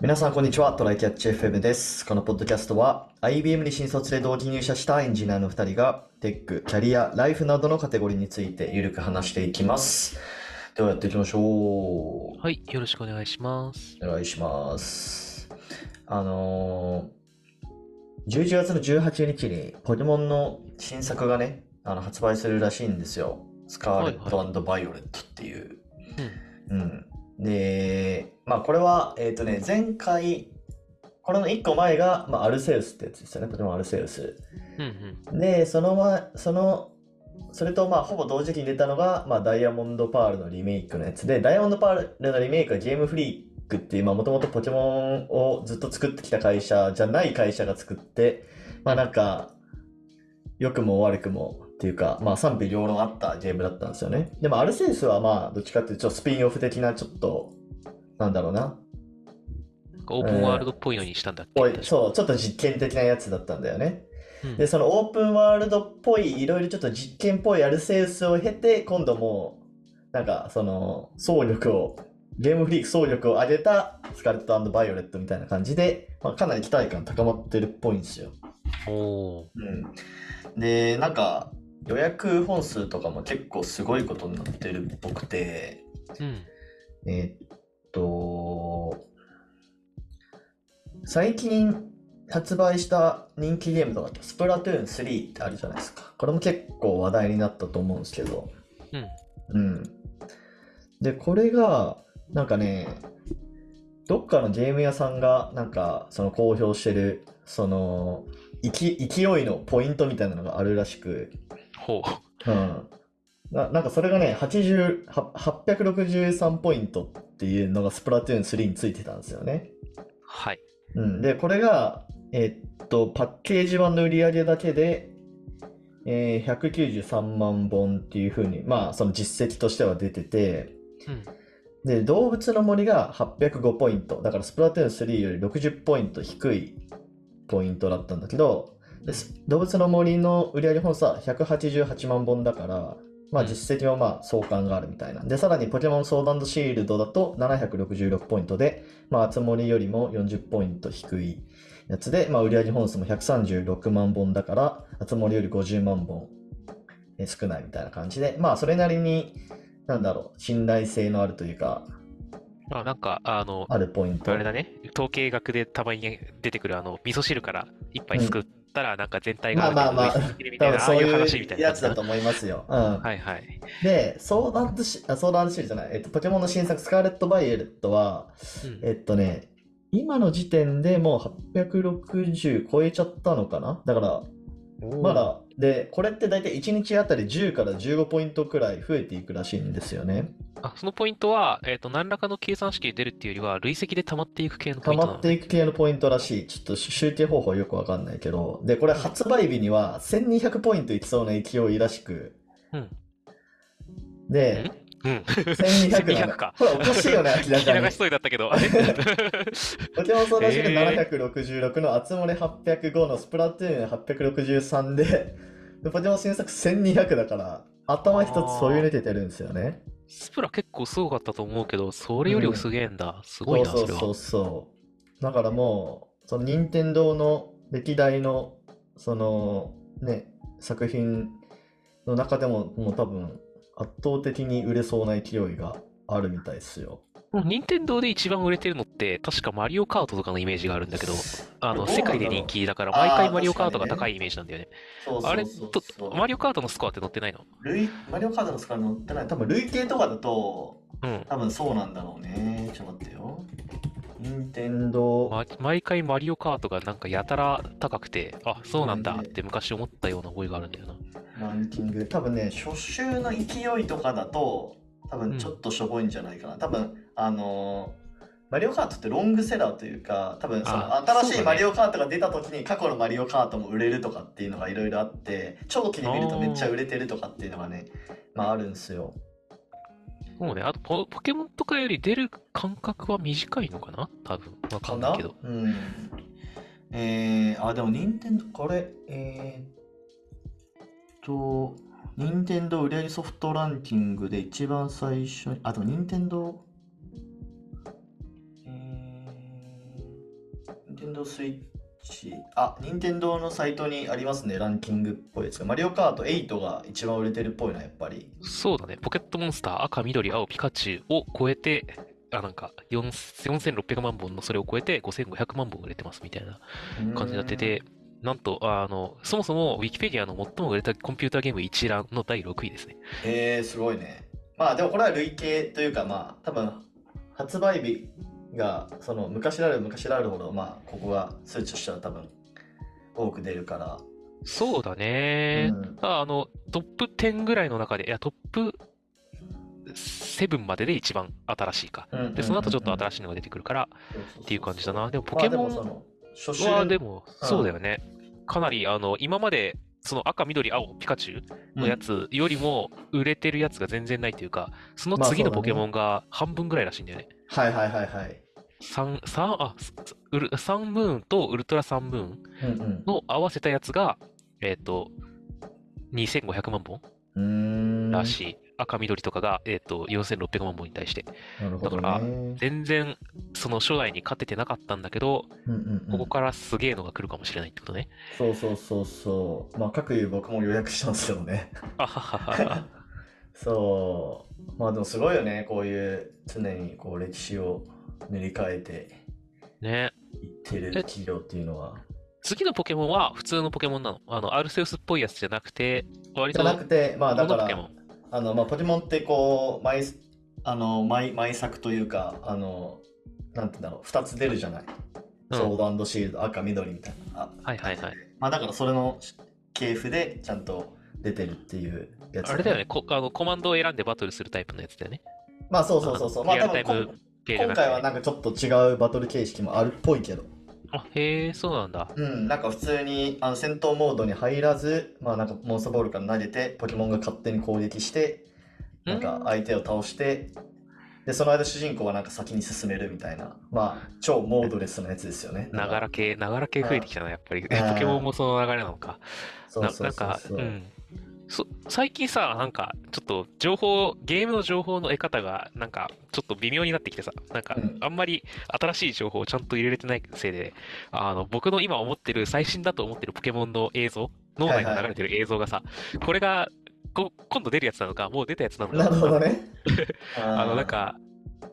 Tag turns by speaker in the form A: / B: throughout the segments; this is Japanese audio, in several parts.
A: 皆さん、こんにちは。トライキャッチ FM です。このポッドキャストは、IBM に新卒で同期入社したエンジニアの2人が、テック、キャリア、ライフなどのカテゴリーについてゆるく話していきます。ではやっていきましょう。
B: はい、よろしくお願いします。
A: お願いします。あのー、11月の18日にポケモンの新作がね、あの発売するらしいんですよ。スカーレットバイオレットっていう。うん。で、まあこれは、えっ、とね、前回、これの1個前が、まあ、アルセウスってやつですよね、ポケモンアルセウス。
B: うんうん。
A: で、その前、その、それとまあほぼ同時期に出たのが、まあ、ダイヤモンドパールのリメイクのやつで、ダイヤモンドパールのリメイクはゲームフリークっていう、まあもともとポケモンをずっと作ってきた会社じゃない会社が作って、まあなんか、良くも悪くもっていうか、まあ賛否両論あったゲームだったんですよね。でもアルセウスはまあどっちかっていうとスピンオフ的なちょっと、なんだろうな、
B: オープンワールドっぽいのにしたんだっけ、
A: ぽい
B: 確か
A: そう、ちょっと実験的なやつだったんだよね。
B: うん
A: で、そのオープンワールドっぽい、いろいろちょっと実験っぽいアルセウスを経て、今度もう、なんか、その、総力を、ゲームフリーク総力を上げたスカーレットバイオレットみたいな感じで、まあ、かなり期待感高まってるっぽいんですよ。
B: おー
A: うん。で、なんか、予約本数とかも結構すごいことになってるっぽくて、
B: うん。
A: えーっと、最近発売した人気ゲームとかってスプラトゥーン3ってあるじゃないですか。これも結構話題になったと思うんですけど。
B: うん。
A: うん。で、これが、なんかね、どっかのゲーム屋さんが、なんか、その公表してる、その、勢勢いのポイントみたいなのがあるらしく、
B: ほう。
A: うん。ななんかそれがね、80は863ポイントっていうのがスプラトゥーン3についてたんですよね。
B: はい。
A: うん。で、これが、えっと、パッケージ版の売り上げだけで、えー193万本っていう風に、まあ、その実績としては出てて、
B: うん。
A: で、動物の森が805ポイント。だからスプラトゥーン3より60ポイント低いポイントだったんだけど、動物の森の売り上げ本数は188万本だから、まあ
B: うん
A: 実績もまあ相関があるみたいな。で、さらにポケモンソードシールドだと766ポイントで、まあ、あつ森よりも40ポイント低いやつで、まあ、売り上げ本数も136万本だから、あつ森より50万本え少ないみたいな感じで、まあ、それなりに、なんだろう、信頼性のあるというか、
B: まあなんか、あの、
A: あるポイント。
B: あれだね、統計学でたまに出てくるあの、味噌汁から一杯すくったら、なんか全体が
A: まあまあまあ
B: みた
A: そう
B: いう話みた
A: い
B: な感じだな
A: つだと思いますよ。うん。
B: はいはい。
A: で、ソーダンドシ、あ、ソーダンドシールじゃない、えっと、ポケモンの新作、スカーレット・バイエレットは、
B: うん
A: えっとね、今の時点でもう860超えちゃったのかな？だから、まだ、で、これって大体1日あたり10から15ポイントくらい増えていくらしいんですよね。
B: あ、そのポイントは、えっと、何らかの計算式で出るっていうよりは、累積で溜まっていく系のポ
A: 溜
B: イントなの？ね。
A: まっていく系のポイントらしい。ちょっと集計方法よくわかんないけど。で、これ発売日には1200ポイントいきそうな勢いらしく。
B: うん。
A: で、
B: うん。
A: 1200な
B: 1200
A: の
B: か。
A: これおかしいよね、明らかに
B: 流し。そうだったけど、
A: ポケモンソーダシール
B: え
A: 766の集まれ805のスプラトゥーン863で、でポケモン新作1200だから、頭一つそういう抜けてるんですよね。
B: スプラ結構すごかったと思うけど、それよりすげえんだ。すごいな、そうれは。
A: そそうそうそう。だからもう、その任天堂の歴代の、そのね、作品の中でも、もう多分、圧倒的に売れそうな勢いがあるみたいですよ。
B: 任天堂で一番売れてるのって、確かマリオカートとかのイメージがあるんだけど、あの、世界で人気だから、毎回マリオカートが高いイメージなんだよね。あれとマリオカートのスコアって載ってないの？
A: 累マリオカードのスカー乗ってない。多分累計とかだと、
B: うん。
A: 多分そうなんだろうね。ちょっと待ってよ。任天堂
B: ま、毎回マリオカートがなんかやたら高くて、あ、そうなんだって昔思ったような覚えがあるんだよな。
A: ランキング。多分ね、初週の勢いとかだと、多分ちょっとしょぼいんじゃないかな。多分、あのーマリオカートってロングセラーというか、多分その
B: あ
A: 新しいマリオカートが出た時に過去のマリオカートも売れるとかっていうのがいろいろあって、長期で見るとめっちゃ売れてるとかっていうのがね、まああるんですよ。
B: もうね、あとポ、ポケモンとかより出る間隔は短いのかな？多分。わか
A: かない
B: けど。
A: うん。えー、あ、でも、任天堂これ、えーっと、任天堂売上ソフトランキングで一番最初に、あ、でも任天堂、えテンドースイッチ、あ、任天堂のサイトにありますね、ランキングっぽいやつが。マリオカート8が一番売れてるっぽいな、やっぱり。
B: そうだね。ポケットモンスター赤、緑、青、ピカチュウを超えて、あ、なんか、4 4600万本のそれを超えて5500万本売れてますみたいな感じになってて、なんと、あの、そもそもウィキペディアの最も売れたコンピューターゲーム一覧の第6位ですね。
A: へえー、すごいね。まあでもこれは累計というかまあ多分発売日がその昔である昔であるほどまあここが数値としては多分多く出るから。
B: そうだね。
A: うん
B: あの、トップ10ぐらいの中で、いや、トップ7までで一番新しいか。で、その後ちょっと新
A: しい
B: のが出てくるからっていう感じだな。でも、ポ
A: まあ
B: ケモン
A: でもその初週
B: は、でも、
A: うん
B: そうだよね。かなり、あの、今まで、その赤、緑、青、ピカチュウのやつよりも売れてるやつが全然ないというか、その次のポケモンが半分ぐらいらしいんだよね。
A: はいはいはいはい。
B: サン、サン、あ、スウルサンムーンとウルトラサンムーン
A: うんうん
B: の合わせたやつが、えっ、と、2500万本
A: うーん。
B: らしい。赤緑とかが、えっ、と、4600万本に対して。
A: なるほど
B: だから
A: ね。
B: 全然、その初代に勝ててなかったんだけど、
A: うんうんうん
B: ここからすげえのが来るかもしれないってことね。
A: そうそうそうそう。まあ、各いう僕も予約したんですよね。
B: あはははは。
A: そう。まあでもすごいよね。こういう常にこう歴史を塗り替えて
B: ね。
A: いってる企業っていうのは。
B: 次のポケモンは普通のポケモンなの？あの、アルセウスっぽいやつじゃなくて、割と、
A: じゃなくて、まあだから。あの、まあポケモンってこう、毎、あの、毎、毎作というか、あの、なんて言うんだろう、二つ出るじゃない。
B: うん
A: ソードシールド、赤、緑みたいな。あ
B: はいはいはい。
A: まあだからそれの系譜でちゃんと出てるっていうやつ、
B: あれだよね、こあのコマンドを選んでバトルするタイプのやつだよね。
A: まあそうそうそうそう。まあ多分今回はなんかちょっと違うバトル形式もあるっぽいけど。
B: あ、へえ、そうなんだ。
A: うん、なんか普通にあの戦闘モードに入らず、まあなんかモンスターボールから投げて、ポケモンが勝手に攻撃して、なんか相手を倒して、で、その間主人公はなんか先に進めるみたいな、まあ超モードレスなやつですよね。
B: ながら系、ながら系増えてきたな、やっぱり。
A: ん
B: ポケモンもその流れなのか。な
A: そうそう
B: か、
A: そう。
B: ん。そ最近さ、なんか、ちょっと情報、ゲームの情報の得方が、なんか、ちょっと微妙になってきてさ、なんか
A: うん、
B: あんまり新しい情報をちゃんと入れれてないせいで、あの、僕の今思ってる、最新だと思ってるポケモンの映像、脳内に流れてる映像がさ、これが、こ今度出るやつなのか、もう出たやつなのか、
A: なるほどね。
B: あの、なんか、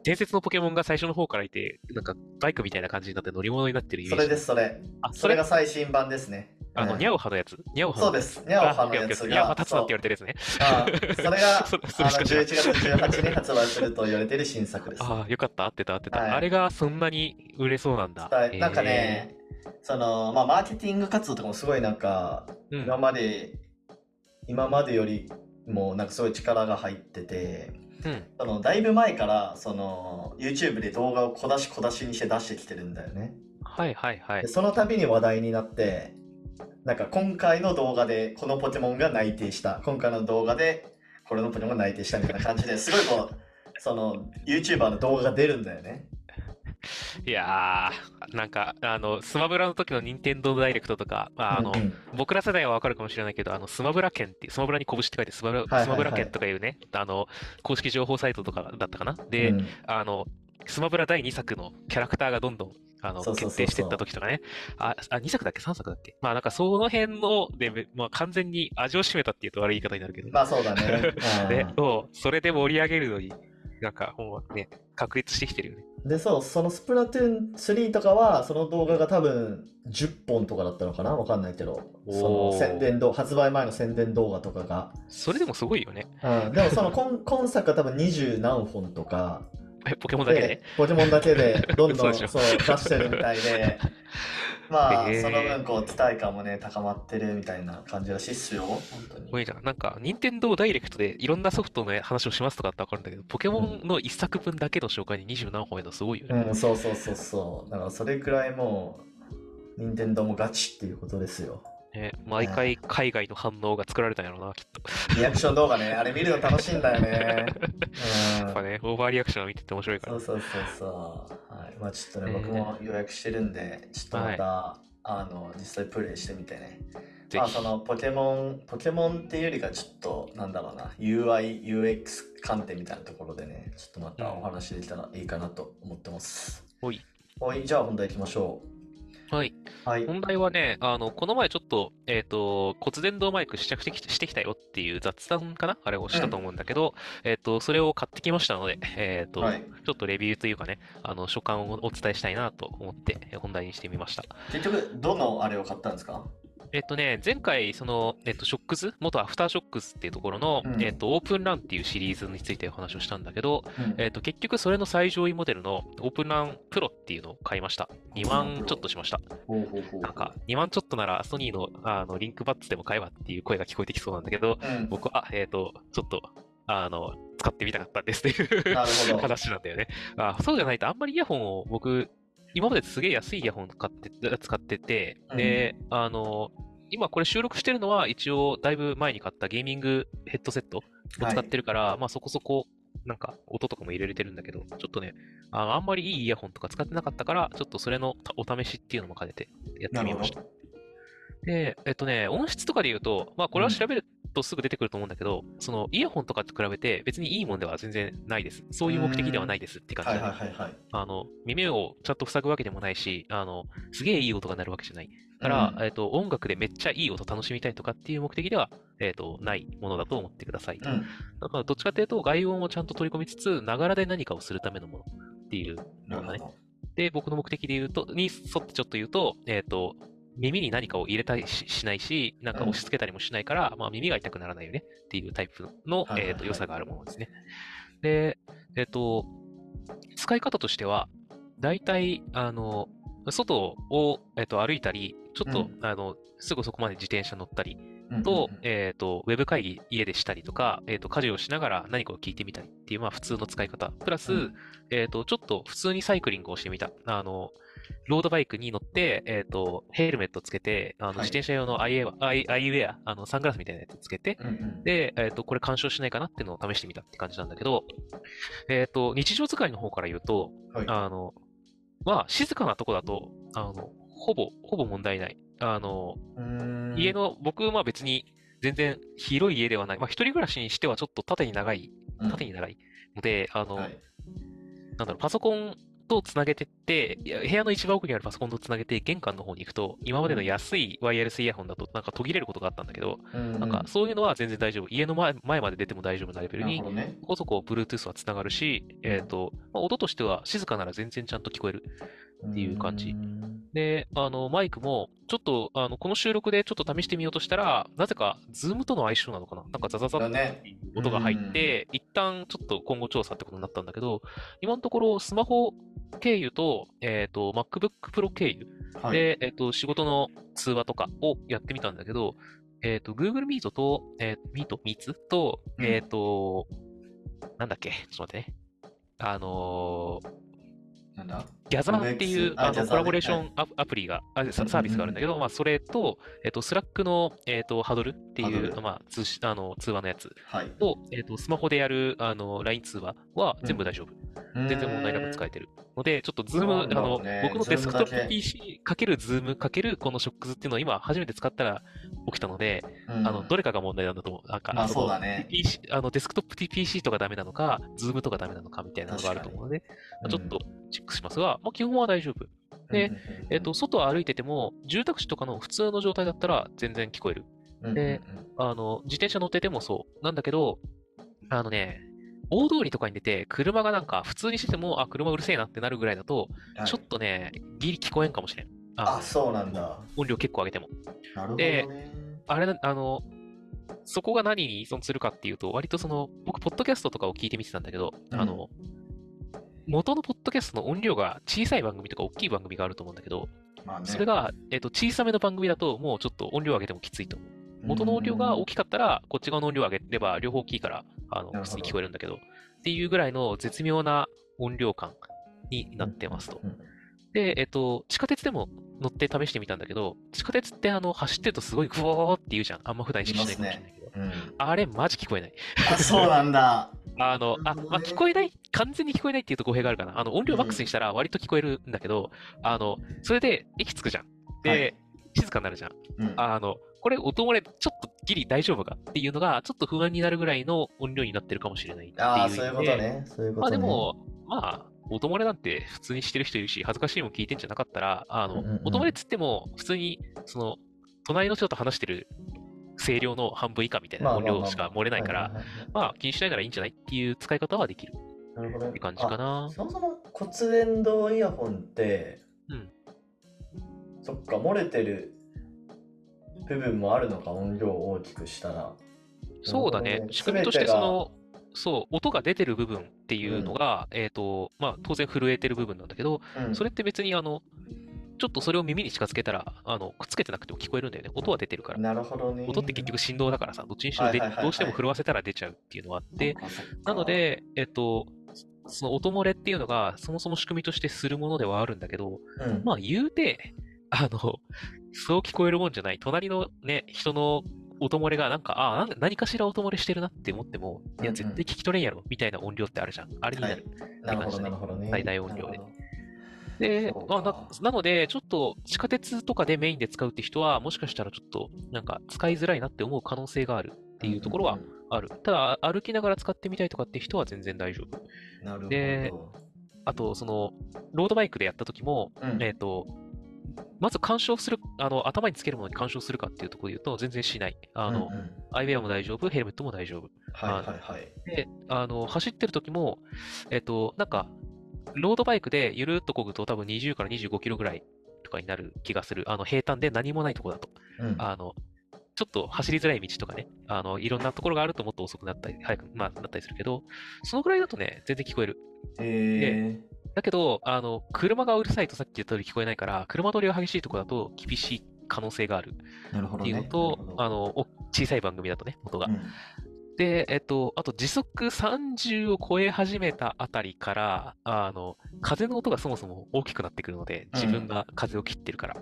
B: 伝説のポケモンが最初の方からいて、なんか、バイクみたいな感じになって乗り物になってるイメージ。
A: それです、それ。
B: あ、
A: それ？が最新版ですね。
B: あの、
A: うん
B: ニャオハのやつ？ニャオハの
A: そうです。ニャオハのやつが。
B: ニャオハ立つなって言われてるやつね。
A: あ それが
B: そそれしか知ら
A: 11月18日に発売すると言われている新作です。
B: ああ、よかった、合ってた、合ってた。
A: はい
B: あれがそんなに売れそうなんだ。
A: はいなんかね、その、まあ、マーケティング活動とかもすごいなんか、
B: えー、うん
A: 今まで、今までよりもなんかすごい力が入ってて、
B: うん。
A: そのだいぶ前からその YouTube で動画を小出し小出しにして出してきてるんだよね。
B: はいはいはい
A: で。その度に話題になって、なんか今回の動画でこのポケモンが内定した、今回の動画でこれのポケモンが内定したみたいな感じですごいこう、その YouTuber の動画が出るんだよね。
B: いやー、なんか、あの、スマブラの時の任天堂ダイレクトとか、ああの
A: うん、うん
B: 僕ら世代はわかるかもしれないけど、あの、スマブラ券っていう、スマブラに拳って書いてスマブラ、
A: はいはいはい
B: スマブラ券とかいうね、あの、公式情報サイトとかだったかな？で、
A: うん
B: あの、スマブラ第2作のキャラクターがどんどん、あの、決定していった時とかね。あ、あ、2作だっけ ?3 作だっけ？まあなんかその辺の、で、まあ完全に味を占めたっていうと悪い言い方になるけど。
A: まあそうだね。
B: で
A: うん、
B: そう、それで盛り上げるのに、なんかもうね、確立してきてるよね。
A: で、そう、そのスプラトゥーン3とかは、その動画が多分10本とかだったのかな？わかんないけど、その宣伝動発売前の宣伝動画とかが。
B: それでもすごいよね。
A: うん、でもその今今作は多分20何本とか、
B: え、ポケモンだけで？
A: ポケモンだけでどんど
B: ん
A: そう出してるみたいで、まあ、
B: へー
A: その分こう期待感もね、高まってるみたいな感じらしいっすよ、本当に
B: す。ごいじゃん。なんか、任天堂ダイレクトでいろんなソフトの話をしますとかってわかるんだけど、ポケモンの一作分だけの紹介に20何本やるのすごいよね。
A: うん、そうそうそうそう。だからそれくらいもう、任天堂もガチっていうことですよ。
B: ね毎回海外の反応が作られたんやろうな、きっと。
A: リアクション動画ね、あれ見るの楽しいんだよね。うん
B: やっぱね、オーバーリアクションを見てて面白いから。
A: そうそうそうそう。はい。まあちょっとね、
B: えー
A: 僕も予約してるんで、ちょっとまた、あの、実際プレイしてみてね。まあそ。のポケモン、ポケモンっていうよりかちょっと、なんだろうな、UI、UX 観点みたいなところでね、ちょっとまたお話できたらいいかなと思ってます。
B: ほい。
A: はい、じゃあ本題行きましょう。
B: はい。
A: はい。
B: 本題はね、あの、この前ちょっと、えっと、骨伝導マイク試着してきしてきたよっていう雑談かな？あれをしたと思うんだけど、えっと、それを買ってきましたので、えっと、
A: はい
B: ちょっとレビューというかね、あの、所感をお伝えしたいなと思って、え本題にしてみました。
A: 結局、どのあれを買ったんですか？
B: えっとね、前回、その、えっと、ショックス、元アフターショックスっていうところの、
A: うん。
B: えっと、オープンランっていうシリーズについてお話をしたんだけど、
A: うん。
B: えっと、結局それの最上位モデルのオープンランプロっていうのを買いました。2万ちょっとしました。なんか、2万ちょっとならソニーのあのリンクバッツでも買えばっていう声が聞こえてきそうなんだけど、
A: うん、
B: 僕は、えっ、と、ちょっと、あの、使ってみたかったんですっていう 話なんだよね。あそうじゃないと、あんまりイヤホンを僕、今まですげえ安いイヤホン買って使ってて、で、あの、今これ収録してるのは一応だいぶ前に買ったゲーミングヘッドセットを使ってるから、まあそこそこなんか音とかも入れれてるんだけど、ちょっとね、ああんまりいいイヤホンとか使ってなかったから、ちょっとそれのお試しっていうのも兼ねてやってみました
A: ど。。
B: で、えっとね、音質とかで言うと、まあこれは調べるとすぐ出てくると思うんだけど、そのイヤホンとかと比べて別にいいもんでは全然ないです。そういう目的ではないですって感じ
A: はい
B: だね
A: はいはいはい。
B: あの、耳をちゃんと塞ぐわけでもないし、あの、すげえいい音が鳴るわけじゃない。から、
A: うん
B: えっと、音楽でめっちゃいい音楽しみたいとかっていう目的では、えっと、ないものだと思ってください。
A: うん。
B: だから、どっちかというと、外音をちゃんと取り込みつつ、ながらで何かをするためのものっていう
A: なるほど。
B: で、僕の目的で言うと、に沿ってちょっと言うと、えっ、と、耳に何かを入れたりししないし、なんか押し付けたりもしないから、まあ耳が痛くならないよねっていうタイプの、良さがあるものですね。で、えっ、と、使い方としては、大体、あの、外を、えっと歩いたり、ちょっと、
A: うん
B: あの、すぐそこまで自転車乗ったり
A: うん
B: と、えっ、と、ウェブ会議家でしたりとか、えっ、と、家事をしながら何かを聞いてみたりっていう、まあ普通の使い方。プラス、
A: うん
B: えっ、と、ちょっと普通にサイクリングをしてみた。あの、ロードバイクに乗って、えっ、と、ヘルメットつけて、あの、
A: はい。
B: 自転車用のアイウェア、アイアイウェア、あの、サングラスみたいなやつつけて、
A: うんうん。
B: で、えっ、と、これ干渉しないかなっていうのを試してみたって感じなんだけど、えっ、と、日常使いの方から言うと、
A: はい。
B: あの、まあ、静かなとこだと、あの、ほぼ、ほぼ問題ない。あの、
A: うーん。
B: 家の、僕は別に全然広い家ではない。まあ、一人暮らしにしてはちょっと縦に長い、
A: うん。
B: 縦に長いので、あの、
A: はい。
B: なんだろう、パソコンとつなげてって、部屋の一番奥にあるパソコンとつなげて玄関の方に行くと、今までの安いワイヤレスイヤホンだとなんか途切れることがあったんだけど、
A: うん
B: なんかそういうのは全然大丈夫。家の前前まで出ても大丈夫なレベルに。そこそこ Bluetooth はつながるし、えっ、と、まあ、音としては静かなら全然ちゃんと聞こえる。っていう感じ
A: ん
B: で、あの、マイクも、ちょっと、あの、この収録でちょっと試してみようとしたら、なぜか、ズームとの相性なのかな？なんかザザザっ。て音が入って、一旦ちょっと今後調査ってことになったんだけど、今のところスマホ経由と、えっ、と、MacBook Pro 経由
A: はい。
B: で、えっ、と、仕事の通話とかをやってみたんだけど、えっ、と、Google Meet と、えー、Meet? Meets? と、
A: うん
B: えっ、と、なんだっけ？ちょっと待ってね。あのー
A: なんだ？
B: ギャザーっていう
A: あ
B: のコラボレーション
A: はい。
B: アアプリが、あサービスがあるんだけど、まあ、それと、えっと、 Slack の、えっと、ハドルっていう、まあ、通しあの通話のやつ
A: はい。
B: と、えっと、スマホでやるあの LINE 通話は全部大丈夫。全然問題なく使えてる。ので、ちょっとズーム、あの、
A: ね
B: 僕のデスクトップ PC かけるズームかけるこの Shokz っていうのを今初めて使ったら起きたので、
A: うん。
B: あの、どれかが問題なんだと思う。なんか、
A: そうだね。
B: あのデスクトップ PC とかダメなのか、ズームとかダメなのかみたいなのがあると思うので、まあちょっとチェックしますが、まあ、基本は大丈夫。で、えっと、外を歩いてても、住宅地とかの普通の状態だったら全然聞こえる。であの、自転車乗っててもそう。なんだけど、あのね、大通りとかに出て、車がなんか普通にしてても、あ、車うるせえなってなるぐらいだと、ちょっとね、ギリ聞こえんかもしれん。あ
A: あ、そうなんだ。
B: 音量結構上げても。
A: なるほどね。
B: あれな、あの、そこが何に依存するかっていうと、割とその、僕、ポッドキャストとかを聞いてみてたんだけど、
A: うん
B: あの、元のポッドキャストの音量が小さい番組とか大きい番組があると思うんだけど、
A: まあね
B: それが、えっと、小さめの番組だと、もうちょっと音量上げてもきついと思う。元の音量が大きかったら、こっち側の音量上げれば、両方大きいから、あの、普通に聞こえるんだけど、っていうぐらいの絶妙な音量感になってますと。
A: うん
B: で、えっと、地下鉄でも乗って試してみたんだけど、地下鉄ってあの、走ってるとすごいグオーって言うじゃん。あんま普段意識しないかもしれないけど。
A: うん
B: あれ、マジ聞こえない。
A: あ、そうなんだ。
B: あの、あ、まあ、聞こえない完全に聞こえないっていうと語弊があるかな。あの、音量マックスにしたら割と聞こえるんだけど、あの、それで駅着くじゃん。で、
A: はい
B: 静かになるじゃん。
C: うん
B: あの、これ音漏れちょっとギリ大丈夫かっていうのが、ちょっと不安になるぐらいの音量になってるかもしれないっていう
A: ああ、そういうことね。そういうことね。
B: まあでも、まあ、音漏れなんて普通にしてる人いるし、恥ずかしいもん聞いてんじゃなかったら、あの、
A: うんうんうん
B: 音漏れっつっても、普通に、その、隣の人と話してる声量の半分以下みたいな音量しか漏れないから、まあ気にしないならいいんじゃないっていう使い方はできる。
A: なるほど。ね
B: って感じかな。
A: あ。そもそも骨伝導イヤホンって、
B: うん。
A: そっか、漏れてる部分もあるのか、音量を大きくしたら。
B: そうだね。仕組みとして、その、そう、音が出てる部分っていうのが、えっと、まあ、当然震えてる部分なんだけど、
A: うん。
B: それって別に、あの、ちょっとそれを耳に近づけたら、あの、くっつけてなくても聞こえるんだよね。音は出てるから。
A: なるほどね。
B: 音って結局振動だからさ、どっちにしろで
A: はいはいはいはい
B: どうしても震わせたら出ちゃうっていうのはあって、なの、で、えっと、その音漏れっていうのが、そもそも仕組みとしてするものではあるんだけど、
A: うん、
B: まあ言うて、あの、そう聞こえるもんじゃない。隣のね、人の音漏れがなんか、ああ、なんか何かしら音漏れしてるなって思っても、いや、絶対聞き取れんやろ、みたいな音量ってあるじゃん。あれになる。
A: なるほど、なるほどね。
B: 最大音量ででまあ、なので、ちょっと地下鉄とかでメインで使うって人は、もしかしたらちょっと、なんか使いづらいなって思う可能性があるっていうところはある。ただ、歩きながら使ってみたいとかって人は全然大丈夫。
A: なるほど。
B: であと、その、ロードバイクでやった時も、
A: うん
B: えっ、と、まず干渉する、あの、頭につけるものに干渉するかっていうところで言うと、全然しない。あの、
A: うんうん
B: アイウェアも大丈夫、ヘルメットも大丈夫。
A: はいはいはい。
B: で、あの、走ってる時も、えっ、と、なんか、ロードバイクでゆるっと漕ぐと多分20から25キロぐらいとかになる気がする。あの、平坦で何もないところだと。
A: うん
B: あの、ちょっと走りづらい道とかね、あの、いろんなところがあるともっと遅くなったり、早く、まあ、なったりするけど、そのぐらいだとね、全然聞こえる。
A: え
B: だけど、あの、車がうるさいとさっき言った通り聞こえないから、車通りが激しいところだと厳しい可能性がある
A: ー、なるほどね。
B: っていうのと、あの、お小さい番組だとね、音が。
A: うん
B: で、えっと、あと時速30を超え始めたあたりから、あの、風の音がそもそも大きくなってくるので、自分が風を切ってるから。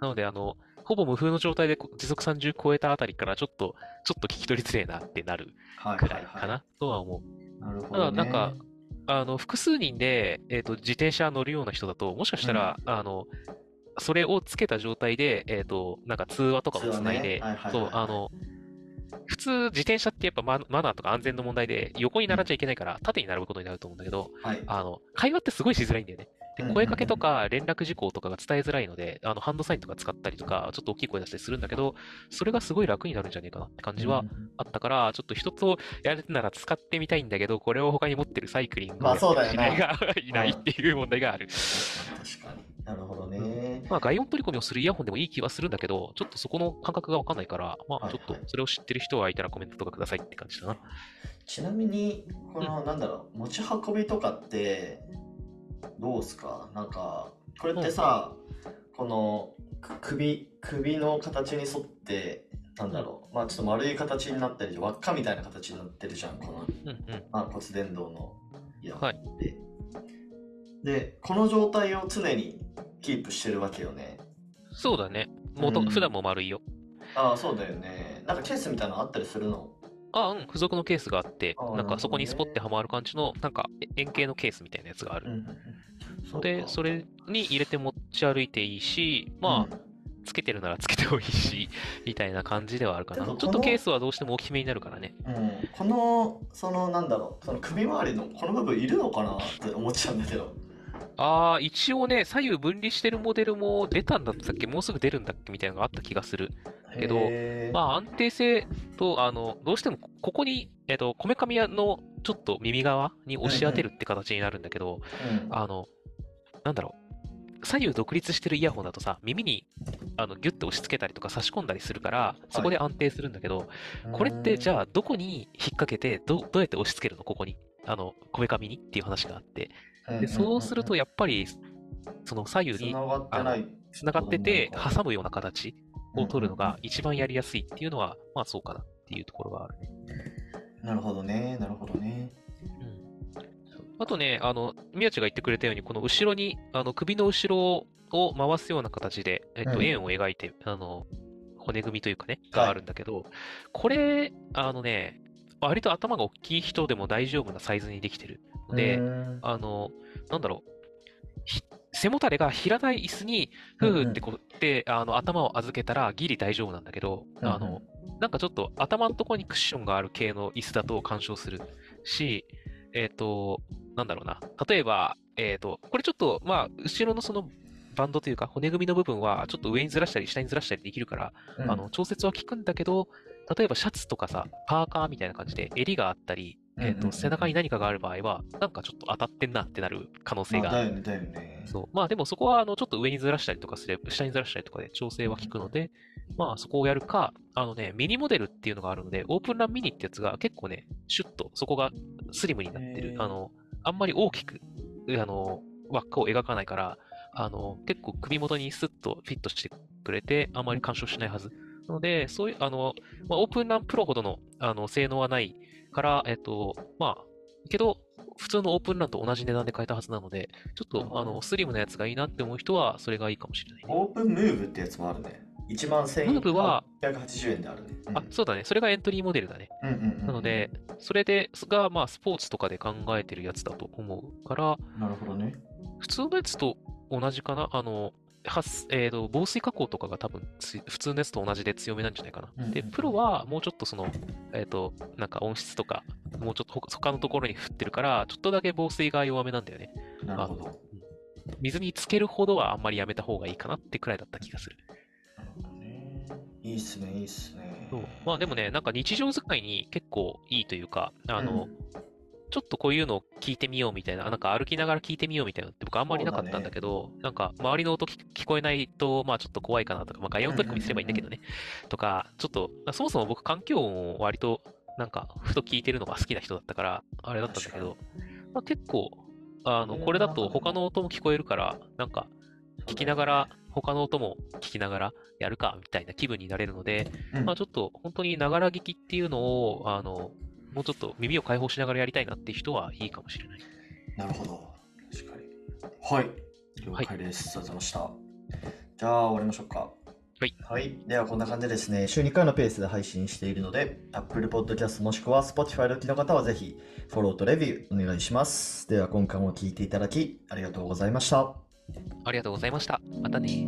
B: なので、あの、ほぼ無風の状態でこ時速30超えたあたりから、ちょっと、ちょっと聞き取りづれえなってなる
A: はい
B: くらい
A: はい
B: かな、とは思う。
A: い。なるほ
B: ただ、
A: どね。
B: なんか、あの、複数人で、えっと、自転車乗るような人だと、もしかしたら、あの、それをつけた状態で、えっと、なんか通話とかをつないで
A: はいはいはい、
B: そう、あの、普通自転車ってやっぱママナーとか安全の問題で横に並んじゃいけないから縦に並ぶことになると思うんだけど、
A: はい。
B: あの、会話ってすごいしづらいんだよね。で声かけとか連絡事項とかが伝えづらいので、あの、ハンドサインとか使ったりとか、ちょっと大きい声出したりするんだけど、それがすごい楽になるんじゃねえかなって感じは
A: うん
B: あったから、ちょっと一つをやるなら使ってみたいんだけど、これを他に持ってるサイクリング
A: まあそうだよな
B: 知り合いが いないっていう問題がある。
A: 確かに。なるほどね。
B: まあ、外音取り込みをするイヤホンでもいい気はするんだけど、ちょっとそこの感覚がわかんないから、まあ、
A: はい
B: ちょっとそれを知ってる人がいたらコメントとかくださいって感じだな。
A: ちなみに、この、なんだろう、持ち運びとかって、どうすか？なんか、これってさ、この、く首、首の形に沿って、なんだろう、まあちょっと丸い形になったり、輪っかみたいな形になってるじゃん、この、
B: うんうん。
A: まあ、骨伝導のイヤホン
B: はい
A: って。で、この状態を常にキープしてるわけよね。
B: そうだね。もと
A: うん
B: 普段も丸いよ。
A: ああ、そうだよね。なんかケースみたいなのあったりするの？
B: あ、うん、付属のケースがあってなんかそこにスポッてはまる感じの、なんか円形のケースみたいなやつがある。
A: そう
B: で、
A: か
B: それに入れて持ち歩いていいし、まあ、つけてるならつけてもいいし、みたいな感じではあるかな。ちょっとケースはどうしても大きめになるからね。
A: うん、このそのなんだろうその首周りのこの部分いるのかなって思っちゃうんだけど
B: ああ、一応ね、左右分離してるモデルも出たんだったっけ？もうすぐ出るんだっけ？みたいなのがあった気がする。けどまあ安定性と、あの、どうしてもここに、えっと、こめかみのちょっと耳側に押し当てるって形になるんだけど、
A: うん
B: あの、なんだろう。左右独立してるイヤホンだとさ、耳にあのギュッと押し付けたりとか差し込んだりするから、そこで安定するんだけど、これってじゃあどこに引っ掛けてど、どうやって押し付けるの？ここに。あの、こめかみに？っていう話があって。で、そうするとやっぱり、その左右に
A: 繋がってな
B: がってて、挟むような形を取るのが一番やりやすいっていうのは、まあそうかなっていうところがあるね。
A: なるほどね。なるほどね。
B: あとね、あの、宮地が言ってくれたように、この後ろに、あの、首の後ろを回すような形で、えっと、
A: うん。
B: 円を描いて、あの、骨組みというかね、
A: はい。
B: があるんだけど、これ、あのね、割と頭が大きい人でも大丈夫なサイズにできてるので、
A: うん
B: あの、なんだろう、ひ背もたれが平たい椅子に、ふーってこうって、あの、頭を預けたらギリ大丈夫なんだけど、
A: うん
B: あの、なんかちょっと頭のところにクッションがある系の椅子だと干渉するし、えっ、と、なんだろうな、例えば、えっ、と、これちょっと、まあ、後ろのそのバンドというか、骨組みの部分は、ちょっと上にずらしたり下にずらしたりできるから、
A: うん。
B: あの、調節は効くんだけど、例えばシャツとかさ、パーカーみたいな感じで襟があったり、えっ、と、背中に何かがある場合は、なんかちょっと当たってんなってなる可能性がある。
A: まあだよね、だよね。
B: そう。まあでもそこは、あの、ちょっと上にずらしたりとかすれば、下にずらしたりとかで調整は効くので、まあそこをやるか、あのね、ミニモデルっていうのがあるので、オープンランミニってやつが結構ね、シュッと、そこがスリムになってるあの、あんまり大きく、あの、輪っかを描かないから、あの、結構首元にスッとフィットしてくれて、あんまり干渉しないはず。なので、そういう、あの、まあ、オープンランプロほどの、あの、性能はないから、えっと、まあ、けど、普通のオープンランと同じ値段で買えたはずなので、ちょっと、あの、スリムなやつがいいなって思う人は、それがいいかもしれないね。
A: オープンムーブってやつもあるね。1万
B: ムーブは
A: 1880円であるね。うん
B: あ、そうだね。それがエントリーモデルだね。
A: うんうんうん
B: なので、それで、が、まあ、スポーツとかで考えてるやつだと思うから、
A: なるほどね。
B: 普通のやつと同じかなあの、はすえーと、防水加工とかが多分つ普通のやつと同じで強めなんじゃないかな。で、
A: うんうん
B: プロはもうちょっとその、えっ、と、なんか音質とか、もうちょっと他他のところに振ってるから、ちょっとだけ防水が弱めなんだよね。
A: なるほど。
B: 水につけるほどはあんまりやめた方がいいかなってくらいだった気がする。
A: なるほどね。いいっすね、いいっすね。
B: そうまあでもね、なんか日常使いに結構いいというか、あの、ちょっとこういうのを聞いてみようみたいな、なんか歩きながら聞いてみようみたいなのって僕あんまりなかったんだけど、なんか周りの音聞聞こえないと、まあちょっと怖いかなとか、まあ外音トリックにすればいいんだけどね。とか、ちょっと、そもそも僕環境音を割と、なんか、ふと聞いてるのが好きな人だったから、あれだったんだけど、まあ結構、あの、これだと他の音も聞こえるから、なんか、聞きながら、他の音も聞きながらやるか、みたいな気分になれるので、
A: うん、
B: まあちょっと本当にながら聞きっていうのを、あの、もうちょっと耳を開放しながらやりたいなって人はいいかもしれない。
A: なるほど。確かに。はい。了解です。ありがとうございました。じゃあ、終わりましょうか。
B: はい。
A: はい。では、こんな感じでですね、週2回のペースで配信しているので、Apple Podcast もしくは Spotify でお聞きの方はぜひ、フォローとレビューお願いします。では、今回も聞いていただき、ありがとうございました。
B: ありがとうございました。またね。